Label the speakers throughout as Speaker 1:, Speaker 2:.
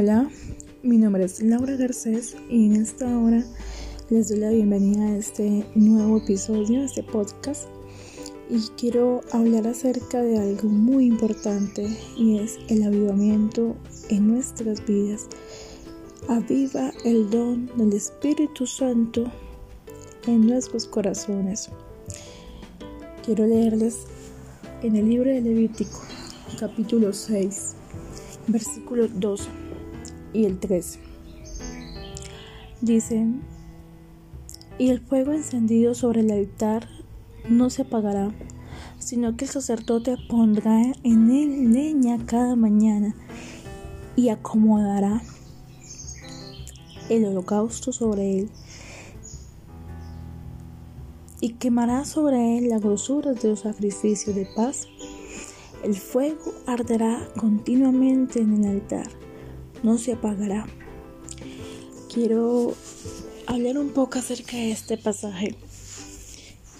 Speaker 1: Hola, mi nombre es Laura Garcés y en esta hora les doy la bienvenida a este nuevo episodio, de este podcast. Y quiero hablar acerca de algo muy importante y es el avivamiento en nuestras vidas. Aviva el don del Espíritu Santo en nuestros corazones. Quiero leerles en el libro de Levítico, capítulo 6, versículo 12 y el 13. Dicen, y el fuego encendido sobre el altar no se apagará, sino que el sacerdote pondrá en él leña cada mañana y acomodará el holocausto sobre él y quemará sobre él la grosura de los sacrificios de paz. El fuego arderá continuamente en el altar no se apagará. Quiero hablar un poco acerca de este pasaje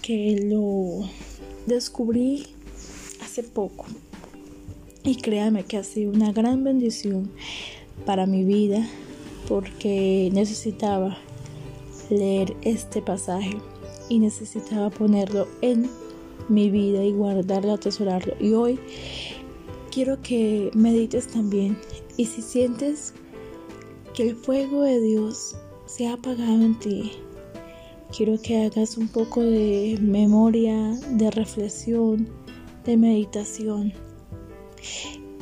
Speaker 1: que lo descubrí hace poco y créame que ha sido una gran bendición para mi vida porque necesitaba leer este pasaje y necesitaba ponerlo en mi vida y guardarlo, atesorarlo. Y hoy quiero que medites también y si sientes que el fuego de Dios se ha apagado en ti, quiero que hagas un poco de memoria, de reflexión, de meditación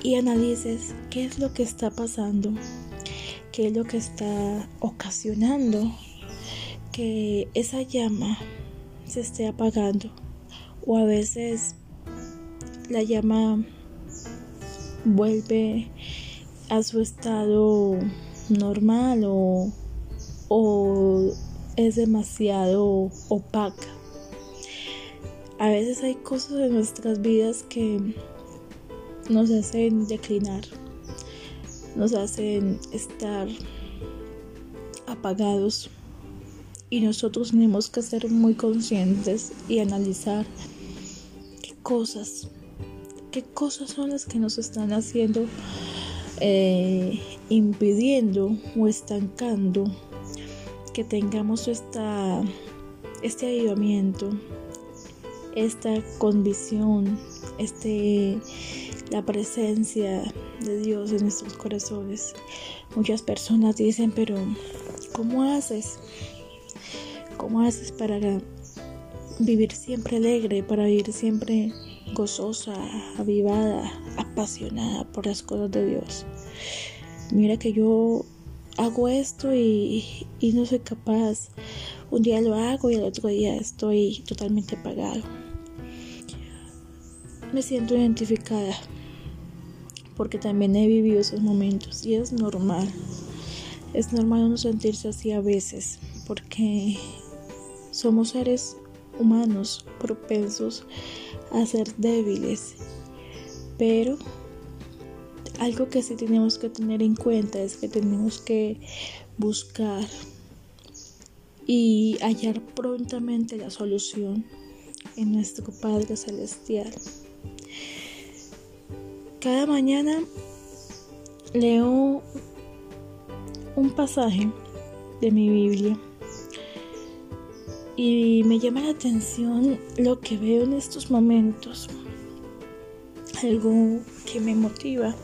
Speaker 1: y analices qué es lo que está pasando, qué es lo que está ocasionando que esa llama se esté apagando o a veces la llama vuelve a su estado normal o, o es demasiado opaca. A veces hay cosas en nuestras vidas que nos hacen declinar, nos hacen estar apagados y nosotros tenemos que ser muy conscientes y analizar qué cosas, cosas son las que nos están haciendo eh, impidiendo o estancando que tengamos esta, este avivamiento, esta convicción, este, la presencia de Dios en nuestros corazones. Muchas personas dicen, pero ¿cómo haces? ¿Cómo haces para vivir siempre alegre, para vivir siempre gozosa, avivada, apasionada por las cosas de Dios. Mira que yo hago esto y, no soy capaz. Un día lo hago y el otro día estoy totalmente apagado. Me siento identificada porque también he vivido esos momentos y es normal. Es normal no sentirse así a veces porque somos seres humanos propensos a ser débiles. Pero algo que sí tenemos que tener en cuenta es que tenemos que buscar y hallar prontamente la solución en nuestro Padre Celestial. Cada mañana leo un pasaje de mi Biblia y me llama la atención lo que veo en estos momentos. Algo que me motiva,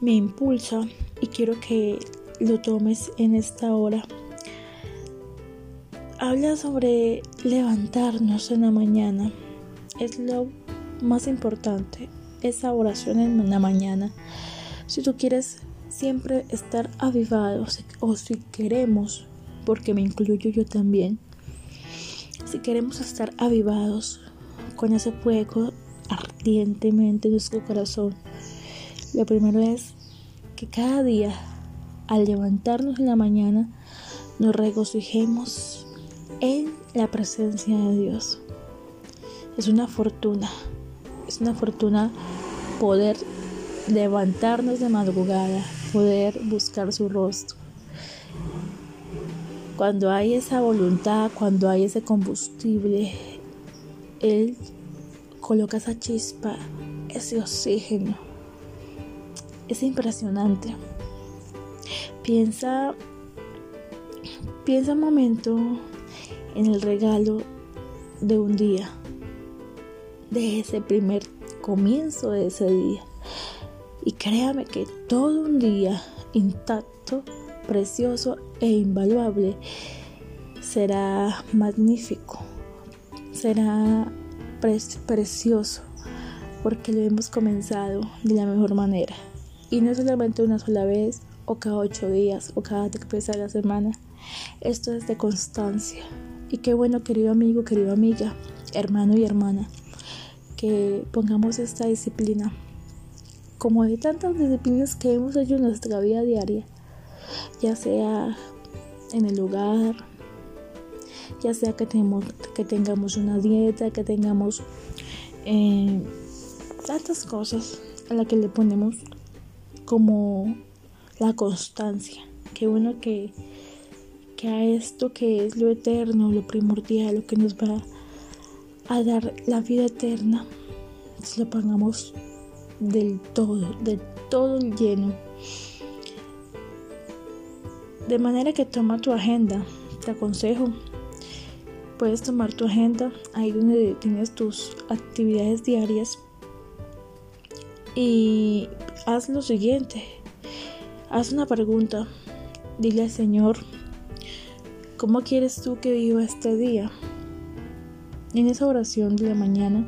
Speaker 1: me impulsa y quiero que lo tomes en esta hora. Habla sobre levantarnos en la mañana. Es lo más importante, esa oración en la mañana. Si tú quieres siempre estar avivados o si queremos, porque me incluyo yo también, si queremos estar avivados con ese fuego ardientemente en nuestro corazón, lo primero es que cada día, al levantarnos en la mañana, nos regocijemos en la presencia de Dios. Es una fortuna, es una fortuna poder levantarnos de madrugada, poder buscar su rostro cuando hay esa voluntad, cuando hay ese combustible, Él coloca esa chispa, ese oxígeno. Es impresionante. Piensa, piensa un momento en el regalo de un día, de ese primer comienzo de ese día. Y créame que todo un día intacto, precioso e invaluable será magnífico, será precioso, porque lo hemos comenzado de la mejor manera. Y no solamente una sola vez, o cada ocho días, o cada vez a la semana. Esto es de constancia. Y qué bueno, querido amigo, querida amiga, hermano y hermana, que pongamos esta disciplina, como de tantas disciplinas que hemos hecho en nuestra vida diaria, ya sea en el hogar, ya sea que, tenemos, que tengamos una dieta, que tengamos eh, tantas cosas a las que le ponemos como la constancia. Qué bueno que que a esto que es lo eterno, lo primordial, lo que nos va a dar la vida eterna, se lo pongamos del todo, del todo lleno. De manera que toma tu agenda, te aconsejo. Puedes tomar tu agenda ahí donde tienes tus actividades diarias y haz lo siguiente. Haz una pregunta. Dile al Señor, ¿Cómo quieres tú que viva este día? En esa oración de la mañana,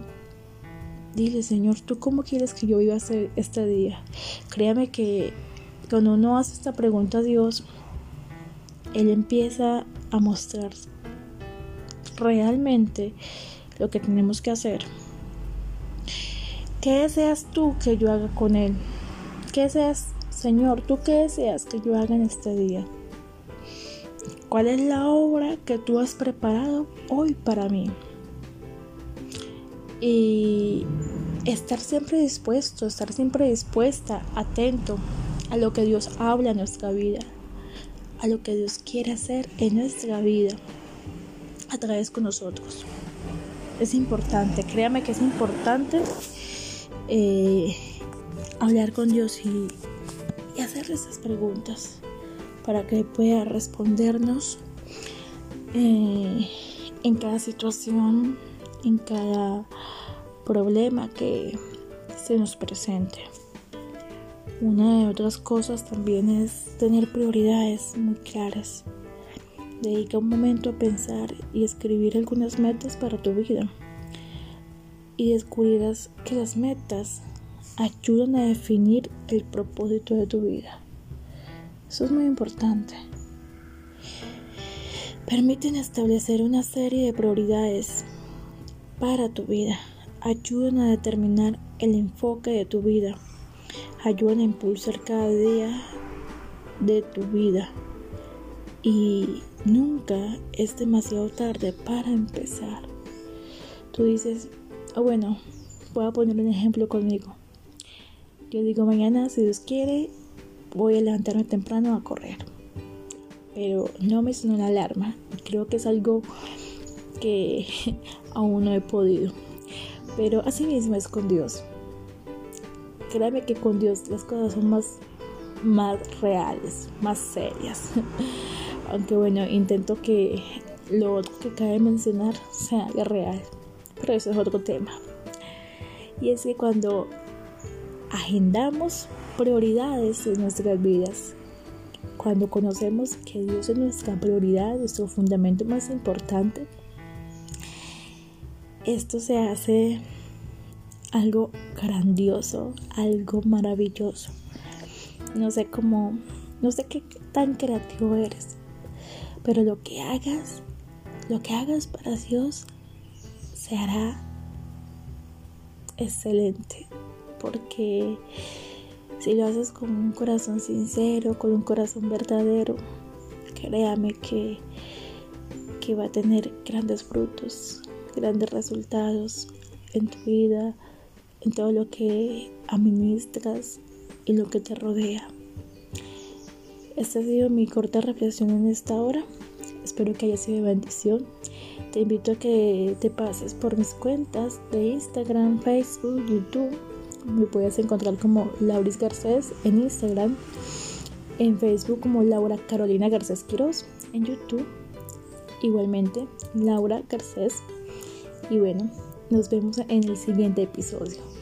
Speaker 1: dile, Señor, ¿tú cómo quieres que yo viva este, este día? Créame que cuando uno hace esta pregunta a Dios, Él empieza a mostrar realmente lo que tenemos que hacer. ¿Qué deseas tú que yo haga con Él? ¿Qué deseas, Señor, tú qué deseas que yo haga en este día? ¿Cuál es la obra que tú has preparado hoy para mí? Y estar siempre dispuesto, estar siempre dispuesta, atento a lo que Dios habla en nuestra vida, a lo que Dios quiere hacer en nuestra vida a través con nosotros. Es importante, créame que es importante eh, hablar con Dios y, hacerle esas preguntas para que pueda respondernos eh, en cada situación, en cada problema que se nos presente. Una de otras cosas también es tener prioridades muy claras. Dedica un momento a pensar y escribir algunas metas para tu vida. Y descubrirás que las metas ayudan a definir el propósito de tu vida. Eso es muy importante. Permiten establecer una serie de prioridades para tu vida. Ayudan a determinar el enfoque de tu vida. Ayudan a impulsar cada día de tu vida. Y nunca es demasiado tarde para empezar. Tú dices, oh, bueno, voy a poner un ejemplo conmigo. Yo digo, mañana, si Dios quiere, voy a levantarme temprano a correr. Pero no me suena la alarma. Creo que es algo que aún no he podido. Pero así mismo es con Dios. Créame que con Dios las cosas son más, más reales, más serias. Aunque bueno, intento que lo otro que cabe mencionar sea real. Pero eso es otro tema. Y es que cuando agendamos prioridades en nuestras vidas. Cuando conocemos que Dios es nuestra prioridad, nuestro fundamento más importante, esto se hace algo grandioso, algo maravilloso. No sé cómo, no sé qué tan creativo eres, pero lo que hagas, lo que hagas para Dios, se hará excelente, porque si lo haces con un corazón sincero, con un corazón verdadero, créame que, que va a tener grandes frutos, grandes resultados en tu vida, en todo lo que administras y lo que te rodea. Esta ha sido mi corta reflexión en esta hora. Espero que haya sido bendición. Te invito a que te pases por mis cuentas de Instagram, Facebook, YouTube me puedes encontrar como Lauris Garcés en Instagram en Facebook como Laura Carolina Garcés Quiroz, en YouTube igualmente Laura Garcés. Y bueno, nos vemos en el siguiente episodio.